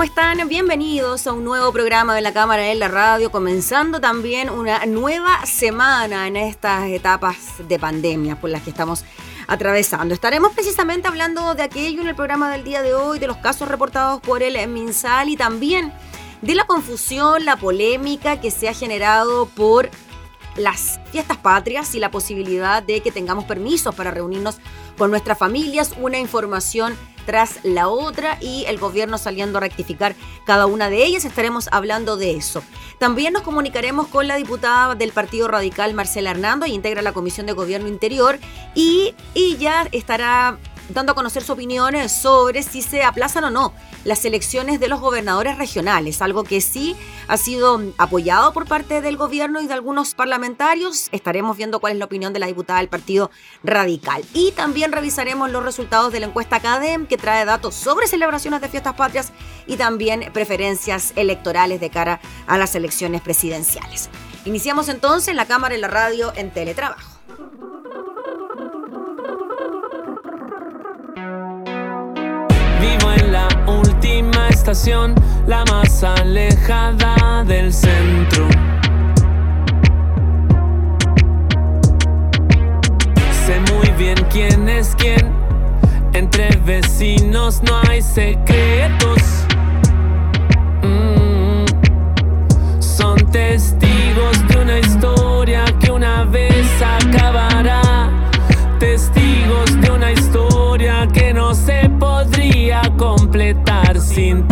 ¿Cómo están? Bienvenidos a un nuevo programa de la Cámara en la Radio, comenzando también una nueva semana en estas etapas de pandemia por las que estamos atravesando. Estaremos precisamente hablando de aquello en el programa del día de hoy, de los casos reportados por el MinSal y también de la confusión, la polémica que se ha generado por las fiestas patrias y la posibilidad de que tengamos permisos para reunirnos con nuestras familias, una información tras la otra y el gobierno saliendo a rectificar cada una de ellas. Estaremos hablando de eso. También nos comunicaremos con la diputada del Partido Radical, Marcela Hernando, y integra la Comisión de Gobierno Interior, y ella estará dando a conocer su opinión sobre si se aplazan o no las elecciones de los gobernadores regionales, algo que sí ha sido apoyado por parte del gobierno y de algunos parlamentarios. Estaremos viendo cuál es la opinión de la diputada del Partido Radical. Y también revisaremos los resultados de la encuesta Academ, que trae datos sobre celebraciones de fiestas patrias y también preferencias electorales de cara a las elecciones presidenciales. Iniciamos entonces la cámara y la radio en teletrabajo. Última estación, la más alejada del centro. Sé muy bien quién es quién, entre vecinos no hay secretos. Mm. Son testigos Sin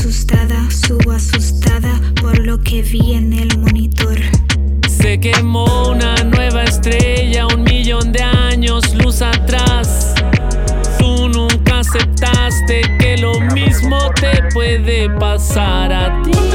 asustada, subo asustada por lo que vi en el monitor. Que quemó una nueva estrella un millón de años luz atrás. Tú nunca aceptaste que lo mismo te puede pasar a ti.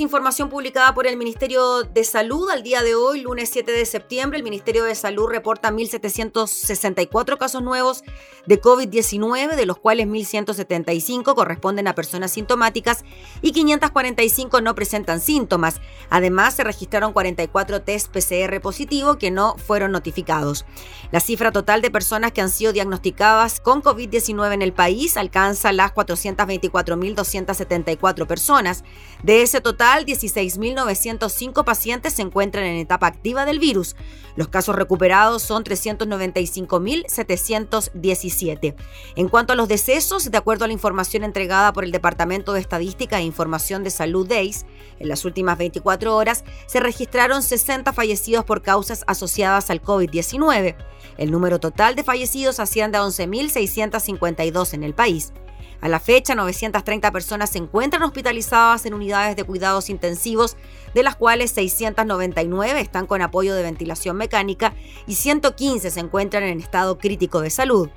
Información publicada por el Ministerio de Salud al día de hoy, lunes 7 de septiembre. El Ministerio de Salud reporta 1.764 casos nuevos de COVID-19, de los cuales 1.175 corresponden a personas sintomáticas y 545 no presentan síntomas. Además, se registraron 44 test PCR positivo que no fueron notificados. La cifra total de personas que han sido diagnosticadas con COVID-19 en el país alcanza las 424.274 personas. De ese total, 16.905 pacientes se encuentran en etapa activa del virus. Los casos recuperados son 395.717. En cuanto a los decesos, de acuerdo a la información entregada por el Departamento de Estadística e Información de Salud DEIS, en las últimas 24 horas se registraron 60 fallecidos por causas asociadas al COVID-19. El número total de fallecidos asciende a 11.652 en el país. A la fecha, 930 personas se encuentran hospitalizadas en unidades de cuidados intensivos, de las cuales 699 están con apoyo de ventilación mecánica y 115 se encuentran en estado crítico de salud.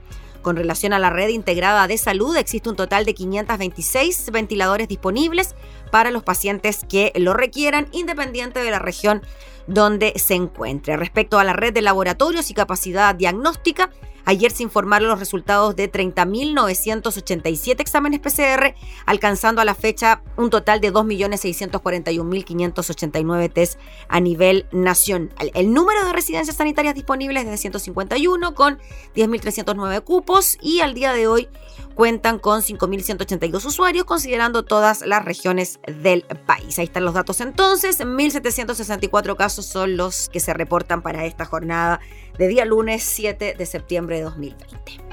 Con relación a la red integrada de salud, existe un total de 526 ventiladores disponibles para los pacientes que lo requieran, independiente de la región donde se encuentre. Respecto a la red de laboratorios y capacidad diagnóstica, Ayer se informaron los resultados de 30.987 exámenes PCR, alcanzando a la fecha un total de 2.641.589 test a nivel nacional. El número de residencias sanitarias disponibles es de 151 con 10.309 cupos y al día de hoy cuentan con 5.182 usuarios, considerando todas las regiones del país. Ahí están los datos entonces. 1.764 casos son los que se reportan para esta jornada de día lunes 7 de septiembre de 2020.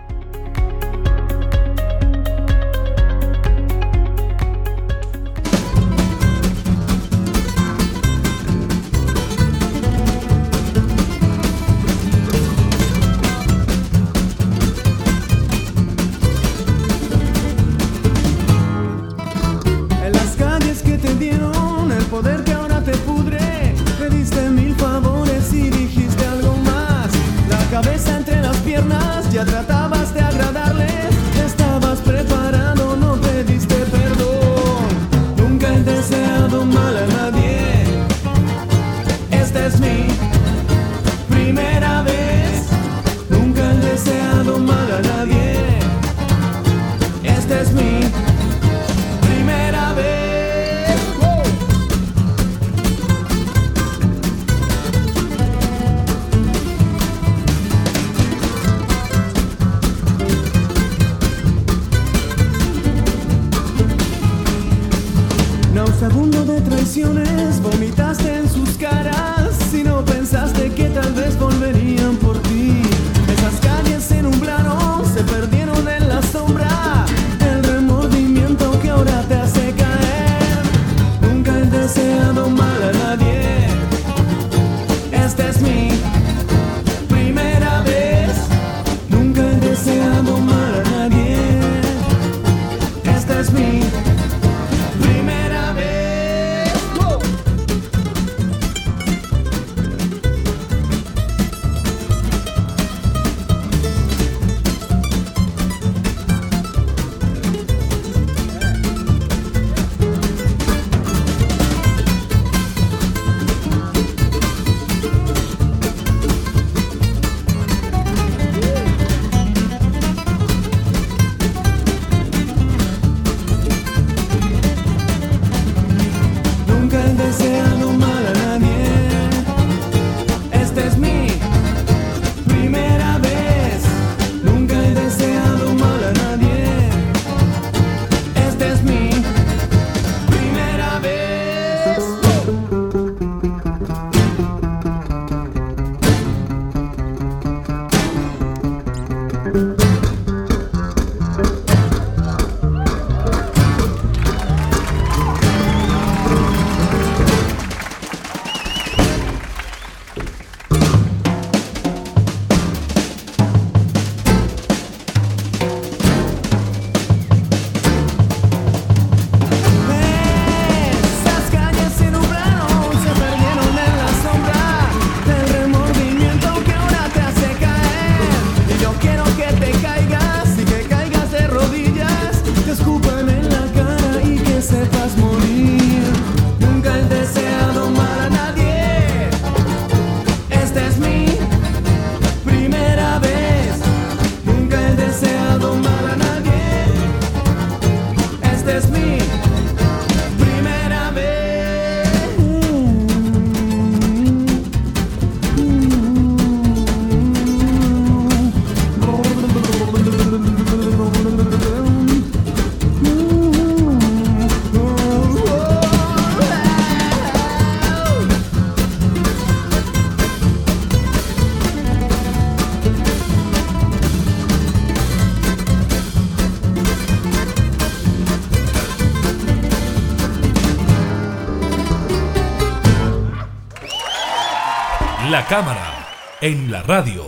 Cámara en la radio.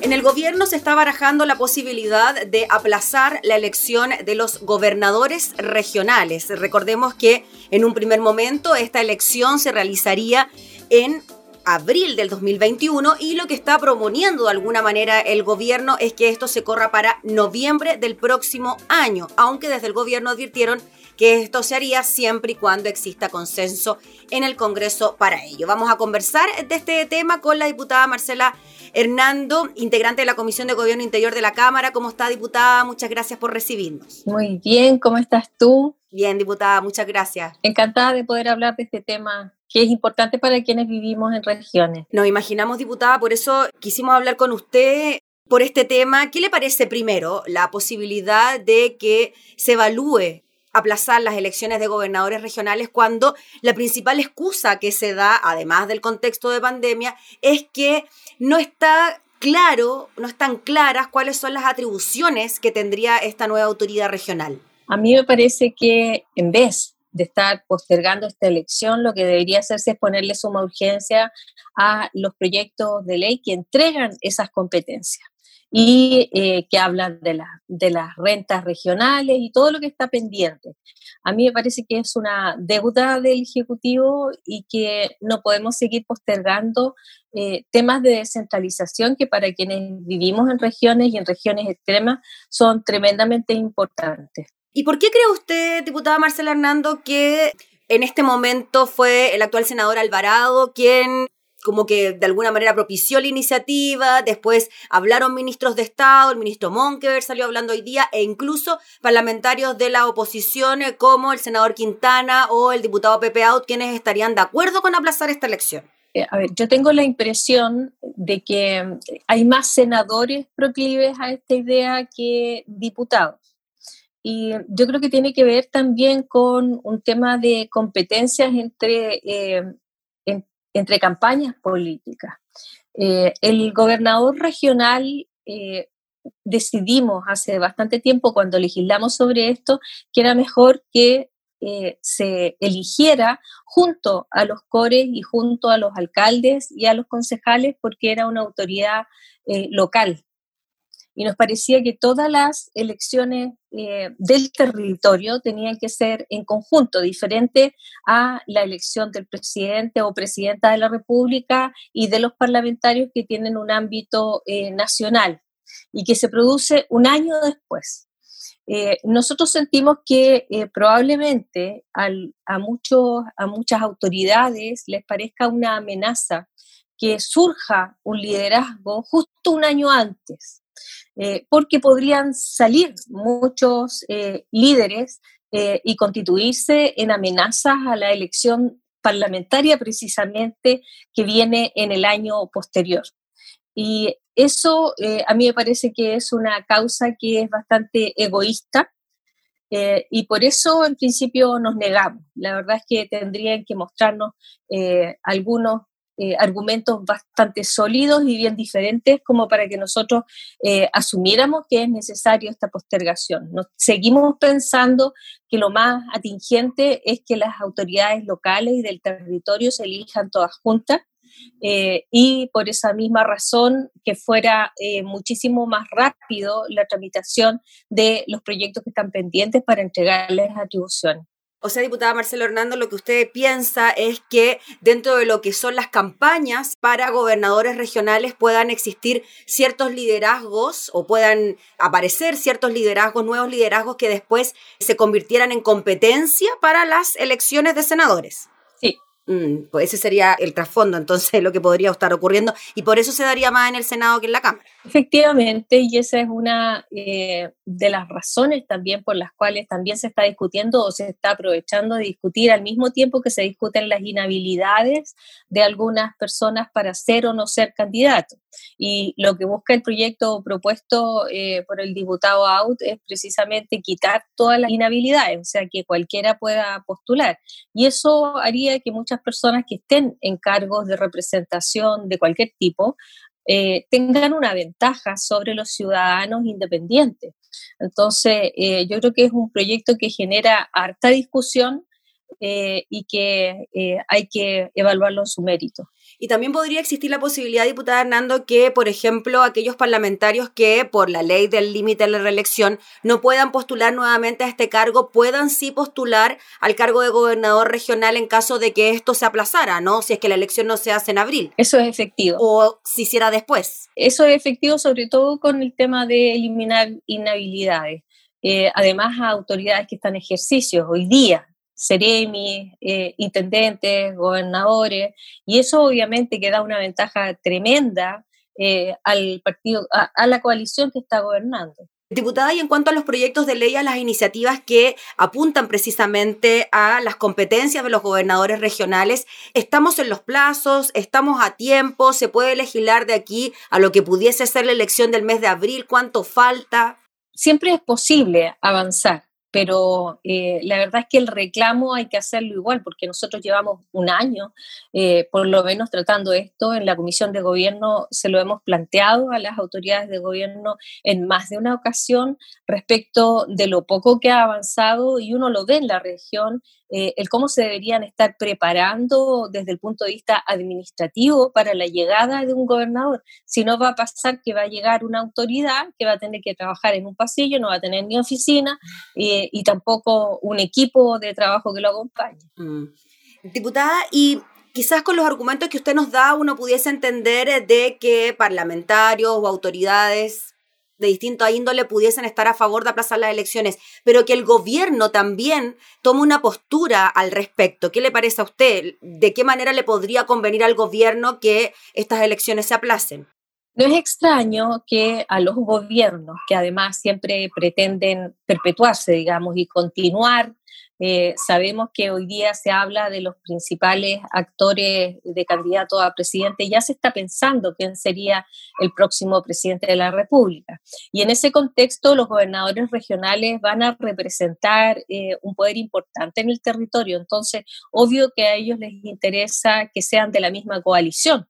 En el gobierno se está barajando la posibilidad de aplazar la elección de los gobernadores regionales. Recordemos que en un primer momento esta elección se realizaría en abril del 2021 y lo que está proponiendo de alguna manera el gobierno es que esto se corra para noviembre del próximo año, aunque desde el gobierno advirtieron que esto se haría siempre y cuando exista consenso en el Congreso para ello. Vamos a conversar de este tema con la diputada Marcela Hernando, integrante de la Comisión de Gobierno Interior de la Cámara. ¿Cómo está, diputada? Muchas gracias por recibirnos. Muy bien, ¿cómo estás tú? Bien, diputada, muchas gracias. Encantada de poder hablar de este tema que es importante para quienes vivimos en regiones. Nos imaginamos, diputada, por eso quisimos hablar con usted por este tema. ¿Qué le parece primero la posibilidad de que se evalúe aplazar las elecciones de gobernadores regionales cuando la principal excusa que se da, además del contexto de pandemia, es que no está claro, no están claras cuáles son las atribuciones que tendría esta nueva autoridad regional. A mí me parece que en vez de estar postergando esta elección, lo que debería hacerse es ponerle suma urgencia a los proyectos de ley que entregan esas competencias y eh, que hablan de, de las rentas regionales y todo lo que está pendiente. A mí me parece que es una deuda del Ejecutivo y que no podemos seguir postergando eh, temas de descentralización que para quienes vivimos en regiones y en regiones extremas son tremendamente importantes. ¿Y por qué cree usted, diputada Marcela Hernando, que en este momento fue el actual senador Alvarado quien como que de alguna manera propició la iniciativa, después hablaron ministros de Estado, el ministro Monkever salió hablando hoy día, e incluso parlamentarios de la oposición eh, como el senador Quintana o el diputado Pepe Out, quienes estarían de acuerdo con aplazar esta elección. Eh, a ver, yo tengo la impresión de que hay más senadores proclives a esta idea que diputados. Y yo creo que tiene que ver también con un tema de competencias entre eh, entre campañas políticas. Eh, el gobernador regional eh, decidimos hace bastante tiempo, cuando legislamos sobre esto, que era mejor que eh, se eligiera junto a los cores y junto a los alcaldes y a los concejales porque era una autoridad local y nos parecía que todas las elecciones eh, del territorio tenían que ser en conjunto, diferente a la elección del presidente o presidenta de la República y de los parlamentarios que tienen un ámbito eh, nacional y que se produce un año después. Eh, nosotros sentimos que probablemente a, muchos, a muchas autoridades les parezca una amenaza que surja un liderazgo justo un año antes eh, porque podrían salir muchos eh, líderes eh, y constituirse en amenazas a la elección parlamentaria precisamente que viene en el año posterior. Y eso a mí me parece que es una causa que es bastante egoísta y por eso en principio nos negamos. La verdad es que tendrían que mostrarnos algunos eh, argumentos bastante sólidos y bien diferentes como para que nosotros eh, asumiéramos que es necesario esta postergación. Nos, seguimos pensando que lo más atingente es que las autoridades locales y del territorio se elijan todas juntas eh, y por esa misma razón que fuera muchísimo más rápido la tramitación de los proyectos que están pendientes para entregarles atribuciones. O sea, diputada Marcelo Hernando, lo que usted piensa es que dentro de lo que son las campañas para gobernadores regionales puedan existir ciertos liderazgos o puedan aparecer ciertos liderazgos, nuevos liderazgos que después se convirtieran en competencia para las elecciones de senadores. Mm, pues ese sería el trasfondo, entonces, lo que podría estar ocurriendo, y por eso se daría más en el Senado que en la Cámara. Efectivamente, y esa es una eh, de las razones también por las cuales también se está discutiendo o se está aprovechando de discutir al mismo tiempo que se discuten las inhabilidades de algunas personas para ser o no ser candidatos. Y lo que busca el proyecto propuesto eh, por el diputado Out es precisamente quitar todas las inhabilidades, o sea, que cualquiera pueda postular. Y eso haría que muchas personas que estén en cargos de representación de cualquier tipo eh, tengan una ventaja sobre los ciudadanos independientes. Entonces, eh, yo creo que es un proyecto que genera harta discusión, eh, y que hay que evaluarlo en su mérito. Y también podría existir la posibilidad, diputada Hernando, que, por ejemplo, aquellos parlamentarios que por la ley del límite de la reelección no puedan postular nuevamente a este cargo, puedan sí postular al cargo de gobernador regional en caso de que esto se aplazara, ¿no? Si es que la elección no se hace en abril. Eso es efectivo. O si hiciera después. Eso es efectivo sobre todo con el tema de eliminar inhabilidades. Eh, además, a autoridades que están en ejercicio hoy día, seremi, eh, intendentes, gobernadores, y eso obviamente que da una ventaja tremenda eh, al partido, a, la coalición que está gobernando. Diputada, y en cuanto a los proyectos de ley, a las iniciativas que apuntan precisamente a las competencias de los gobernadores regionales, ¿estamos en los plazos? ¿Estamos a tiempo? ¿Se puede legislar de aquí a lo que pudiese ser la elección del mes de abril? ¿Cuánto falta? Siempre es posible avanzar pero eh, la verdad es que el reclamo hay que hacerlo igual, porque nosotros llevamos un año, eh, por lo menos tratando esto, en la Comisión de Gobierno se lo hemos planteado a las autoridades de gobierno en más de una ocasión respecto de lo poco que ha avanzado y uno lo ve en la región eh, el cómo se deberían estar preparando desde el punto de vista administrativo para la llegada de un gobernador. Si no va a pasar que va a llegar una autoridad que va a tener que trabajar en un pasillo, no va a tener ni oficina eh, y tampoco un equipo de trabajo que lo acompañe. Mm. Diputada, y quizás con los argumentos que usted nos da uno pudiese entender de que parlamentarios o autoridades de distinta índole pudiesen estar a favor de aplazar las elecciones, pero que el gobierno también tome una postura al respecto. ¿Qué le parece a usted? ¿De qué manera le podría convenir al gobierno que estas elecciones se aplacen? No es extraño que a los gobiernos, que además siempre pretenden perpetuarse, digamos, y continuar eh, sabemos que hoy día se habla de los principales actores de candidato a presidente. Ya se está pensando quién sería el próximo presidente de la República. Y en ese contexto, los gobernadores regionales van a representar eh, un poder importante en el territorio. Entonces, obvio que a ellos les interesa que sean de la misma coalición.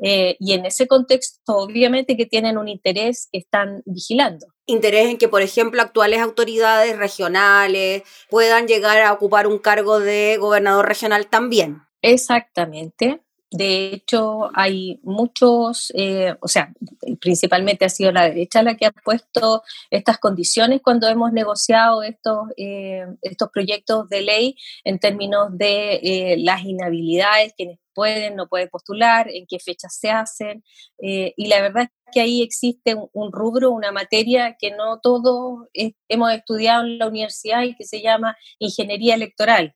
Eh, y en ese contexto, obviamente que tienen un interés que están vigilando. Interés en que, por ejemplo, actuales autoridades regionales puedan llegar a ocupar un cargo de gobernador regional también. Exactamente. De hecho, hay muchos, eh, o sea, principalmente ha sido la derecha la que ha puesto estas condiciones cuando hemos negociado estos, eh, estos proyectos de ley en términos de las inhabilidades, quienes pueden, no pueden postular, en qué fechas se hacen. Eh, y la verdad es que ahí existe un, rubro, una materia que no todos hemos estudiado en la universidad y que se llama ingeniería electoral.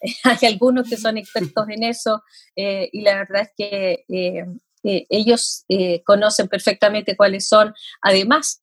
Hay algunos que son expertos en eso eh, y la verdad es que eh, ellos conocen perfectamente cuáles son, además,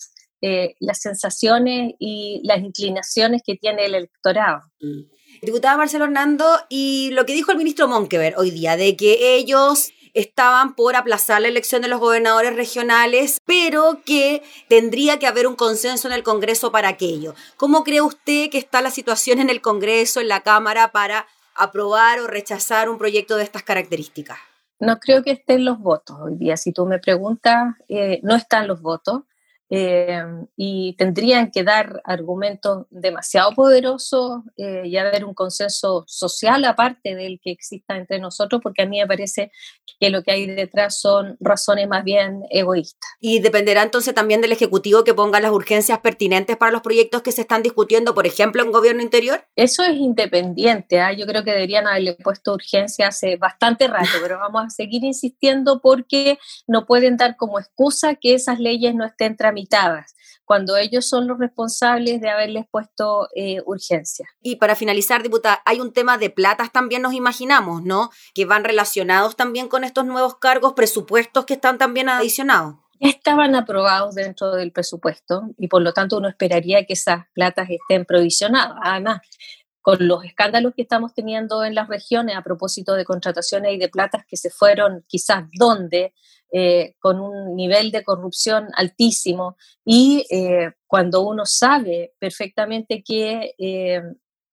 las sensaciones y las inclinaciones que tiene el electorado. Mm. Diputada Marcelo Hernando, y lo que dijo el ministro Monkever hoy día, de que ellos estaban por aplazar la elección de los gobernadores regionales, pero que tendría que haber un consenso en el Congreso para aquello. ¿Cómo cree usted que está la situación en el Congreso, en la Cámara, para aprobar o rechazar un proyecto de estas características? No creo que estén los votos hoy día. Si tú me preguntas, eh, no están los votos. Eh, y tendrían que dar argumentos demasiado poderosos eh, y haber un consenso social aparte del que exista entre nosotros, porque a mí me parece que lo que hay detrás son razones más bien egoístas. Y dependerá entonces también del Ejecutivo que ponga las urgencias pertinentes para los proyectos que se están discutiendo, por ejemplo, en gobierno interior. Eso es independiente, ¿ah? yo creo que deberían haberle puesto urgencia hace bastante rato, pero vamos a seguir insistiendo porque no pueden dar como excusa que esas leyes no estén cuando ellos son los responsables de haberles puesto eh, urgencia. Y para finalizar, diputada, hay un tema de platas también nos imaginamos, ¿no? Que van relacionados también con estos nuevos cargos, presupuestos que están también adicionados. Estaban aprobados dentro del presupuesto y por lo tanto uno esperaría que esas platas estén provisionadas. Además, con los escándalos que estamos teniendo en las regiones a propósito de contrataciones y de platas que se fueron quizás donde, eh, con un nivel de corrupción altísimo y eh, cuando uno sabe perfectamente que eh,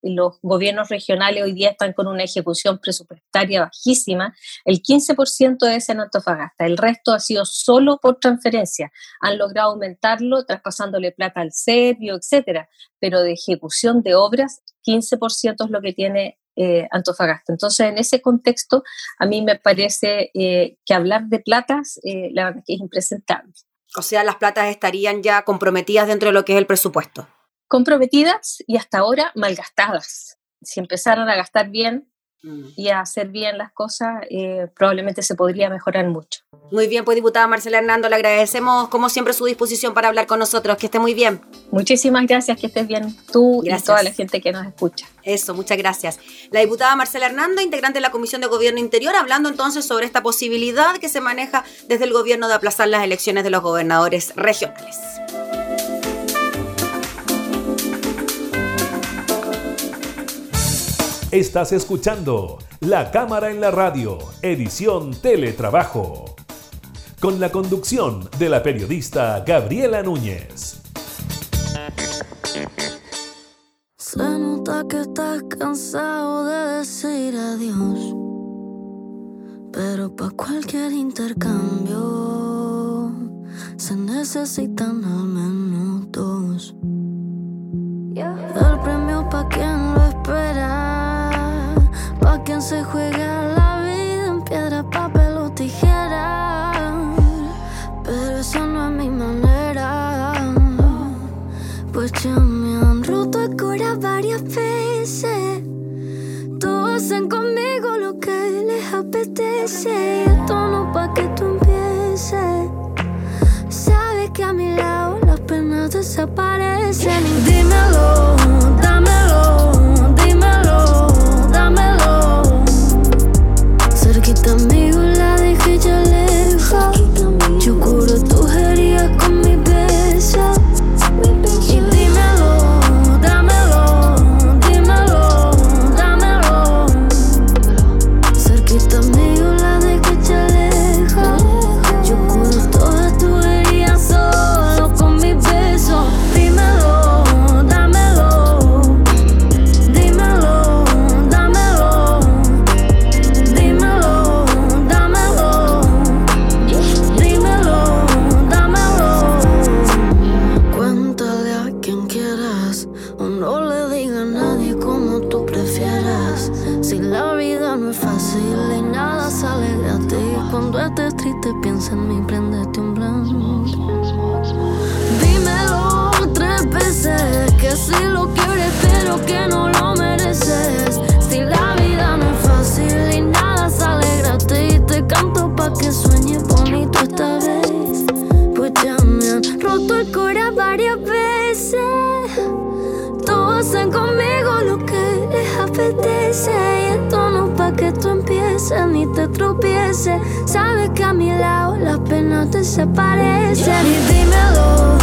los gobiernos regionales hoy día están con una ejecución presupuestaria bajísima, el 15% es en Antofagasta, el resto ha sido solo por transferencia. Han logrado aumentarlo traspasándole plata al serbio, etcétera, pero de ejecución de obras, 15% es lo que tiene eh, Antofagasta. Entonces, en ese contexto, a mí me parece eh, que hablar de platas, eh, la verdad que es impresentable. O sea, las platas estarían ya comprometidas dentro de lo que es el presupuesto. Comprometidas y hasta ahora malgastadas. Si empezaran a gastar bien. Y a hacer bien las cosas, eh, probablemente se podría mejorar mucho. Muy bien, pues diputada Marcela Hernando, le agradecemos como siempre su disposición para hablar con nosotros. Que esté muy bien. Muchísimas gracias, que estés bien tú Gracias. y toda la gente que nos escucha. Eso, muchas gracias. La diputada Marcela Hernando, integrante de la Comisión de Gobierno Interior, hablando entonces sobre esta posibilidad que se maneja desde el gobierno de aplazar las elecciones de los gobernadores regionales. Estás escuchando La Cámara en la Radio, edición Teletrabajo. Con la conducción de la periodista Gabriela Núñez. Se nota que estás cansado de decir adiós. Pero para cualquier intercambio se necesitan al menos dos. El premio pa' quien lo espera, pa' quien se juega la vida en piedra, papel o tijera. Pero esa no es mi manera. Pues ya me han roto el cora varias veces. Todos hacen conmigo lo que les apetece. Y esto no pa' que tú empieces. Sabes que a mi lado las penas desaparecen. Y dímelo, las penas desaparecen. Y dímelo,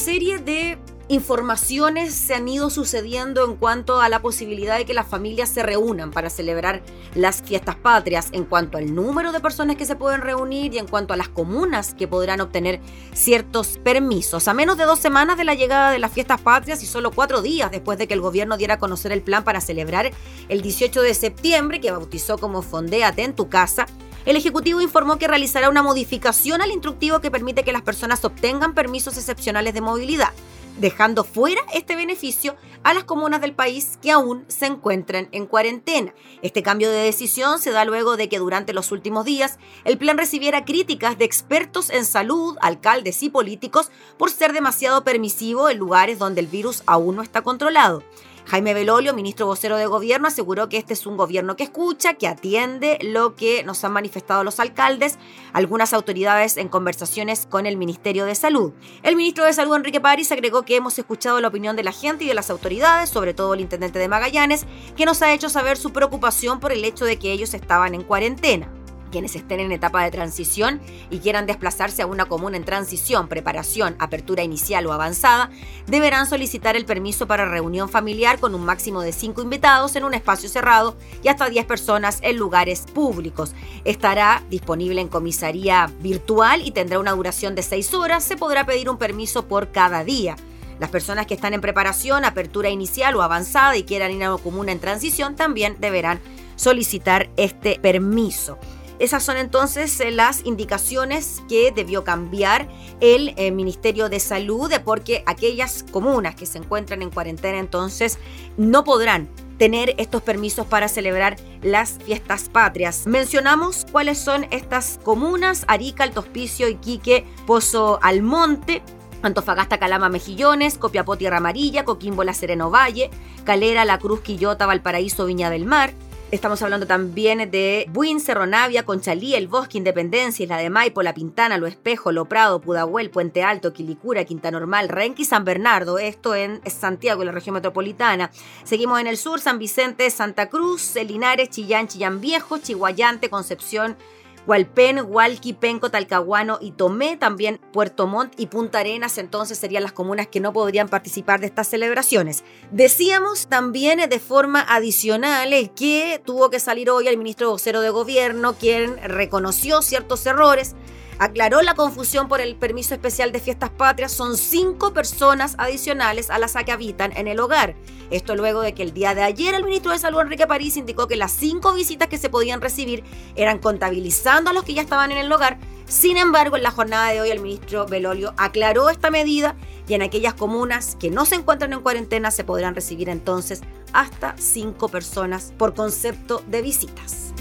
serie de informaciones se han ido sucediendo en cuanto a la posibilidad de que las familias se reúnan para celebrar las fiestas patrias, en cuanto al número de personas que se pueden reunir y en cuanto a las comunas que podrán obtener ciertos permisos. A menos de dos semanas de la llegada de las fiestas patrias y solo cuatro días después de que el gobierno diera a conocer el plan para celebrar el 18 de septiembre, que bautizó como Fondéate en tu casa, el Ejecutivo informó que realizará una modificación al instructivo que permite que las personas obtengan permisos excepcionales de movilidad, dejando fuera este beneficio a las comunas del país que aún se encuentran en cuarentena. Este cambio de decisión se da luego de que durante los últimos días el plan recibiera críticas de expertos en salud, alcaldes y políticos por ser demasiado permisivo en lugares donde el virus aún no está controlado. Jaime Belolio, ministro vocero de gobierno, aseguró que este es un gobierno que escucha, que atiende lo que nos han manifestado los alcaldes, algunas autoridades en conversaciones con el Ministerio de Salud. El ministro de Salud, Enrique París, agregó que hemos escuchado la opinión de la gente y de las autoridades, sobre todo el intendente de Magallanes, que nos ha hecho saber su preocupación por el hecho de que ellos estaban en cuarentena quienes estén en etapa de transición y quieran desplazarse a una comuna en transición, preparación, apertura inicial o avanzada, deberán solicitar el permiso para reunión familiar con un máximo de 5 invitados en un espacio cerrado y hasta 10 personas en lugares públicos. Estará disponible en comisaría virtual y tendrá una duración de 6 horas. Se podrá pedir un permiso por cada día. Las personas que están en preparación, apertura inicial o avanzada y quieran ir a una comuna en transición también deberán solicitar este permiso. Esas son entonces eh, las indicaciones que debió cambiar el eh, Ministerio de Salud, porque aquellas comunas que se encuentran en cuarentena entonces no podrán tener estos permisos para celebrar las fiestas patrias. Mencionamos cuáles son estas comunas, Arica, Alto Hospicio, Iquique, Pozo Almonte, Antofagasta, Calama, Mejillones, Copiapó, Tierra Amarilla, Coquimbo, La Sereno Valle, Calera, La Cruz, Quillota, Valparaíso, Viña del Mar, Estamos hablando también de Buin, Cerro Navia, Conchalí, El Bosque, Independencia, Isla de Maipo, La Pintana, Lo Espejo, Lo Prado, Pudahuel, Puente Alto, Quilicura, Quinta Normal, Renqui, San Bernardo, esto en Santiago, en la región metropolitana. Seguimos en el sur, San Vicente, Santa Cruz, Linares, Chillán, Chillán Viejo, Chihuayante, Concepción, Hualpén, Hualqui, Penco, Talcahuano y Tomé, también Puerto Montt y Punta Arenas, entonces serían las comunas que no podrían participar de estas celebraciones. Decíamos también de forma adicional que tuvo que salir hoy el ministro vocero de gobierno, quien reconoció ciertos errores aclaró la confusión por el permiso especial de fiestas patrias. Son cinco personas adicionales a las que habitan en el hogar. Esto luego de que el día de ayer el ministro de Salud Enrique París indicó que las cinco visitas que se podían recibir eran contabilizando a los que ya estaban en el hogar. Sin embargo, en la jornada de hoy el ministro Belolio aclaró esta medida y en aquellas comunas que no se encuentran en cuarentena se podrán recibir entonces hasta cinco personas por concepto de visitas.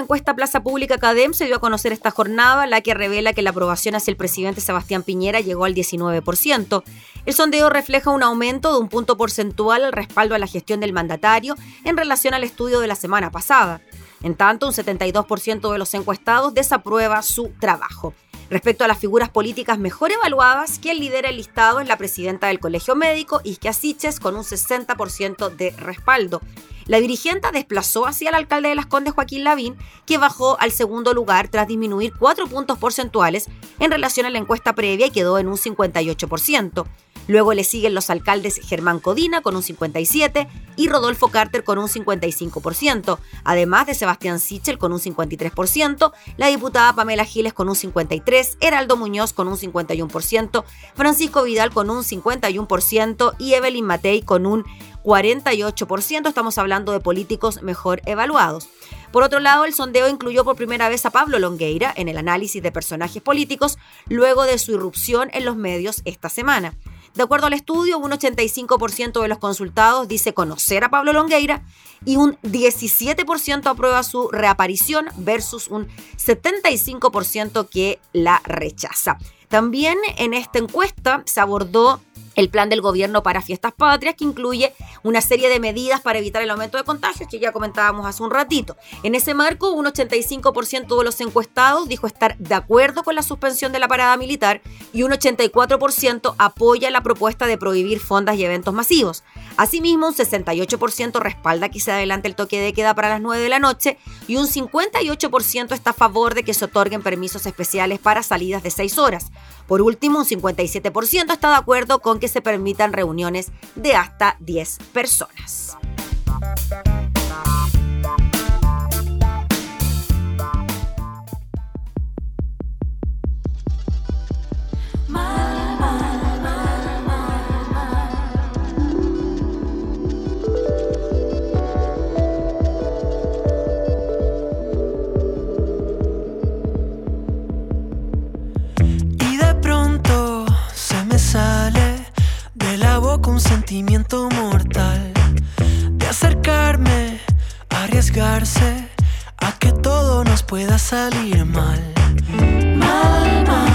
Encuesta Plaza Pública Cadem se dio a conocer esta jornada, la que revela que la aprobación hacia el presidente Sebastián Piñera llegó al 19%. El sondeo refleja un aumento de un punto porcentual al respaldo a la gestión del mandatario en relación al estudio de la semana pasada. En tanto, un 72% de los encuestados desaprueba su trabajo. Respecto a las figuras políticas mejor evaluadas, quien lidera el listado es la presidenta del Colegio Médico, Isquia Siches, con un 60% de respaldo. La dirigente desplazó hacia el alcalde de Las Condes, Joaquín Lavín, que bajó al segundo lugar tras disminuir cuatro puntos porcentuales en relación a la encuesta previa y quedó en un 58%. Luego le siguen los alcaldes Germán Codina con un 57% y Rodolfo Carter con un 55%, además de Sebastián Sichel con un 53%, la diputada Pamela Giles con un 53%, Heraldo Muñoz con un 51%, Francisco Vidal con un 51% y Evelyn Matei con un 48%. Estamos hablando de políticos mejor evaluados. Por otro lado, el sondeo incluyó por primera vez a Pablo Longueira en el análisis de personajes políticos luego de su irrupción en los medios esta semana. De acuerdo al estudio, un 85% de los consultados dice conocer a Pablo Longueira y un 17% aprueba su reaparición versus un 75% que la rechaza. También en esta encuesta se abordó el plan del gobierno para fiestas patrias, que incluye una serie de medidas para evitar el aumento de contagios, que ya comentábamos hace un ratito. En ese marco, un 85% de los encuestados dijo estar de acuerdo con la suspensión de la parada militar y un 84% apoya la propuesta de prohibir fondas y eventos masivos. Asimismo, un 68% respalda que se adelante el toque de queda para las 9 de la noche y un 58% está a favor de que se otorguen permisos especiales para salidas de 6 horas. Por último, un 57% está de acuerdo con que se permitan reuniones de hasta 10 personas. Sentimiento mortal de acercarme, arriesgarse a que todo nos pueda salir mal. Mal, mal, mal,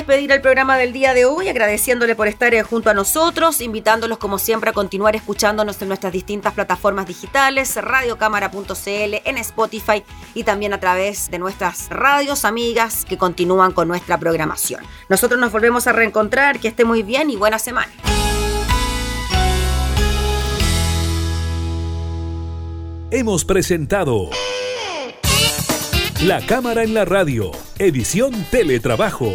despedir el programa del día de hoy, agradeciéndole por estar eh, junto a nosotros, invitándolos como siempre a continuar escuchándonos en nuestras distintas plataformas digitales, radiocámara.cl, en Spotify y también a través de nuestras radios amigas que continúan con nuestra programación. Nosotros nos volvemos a reencontrar, que esté muy bien y buena semana. Hemos presentado La Cámara en la Radio, edición Teletrabajo.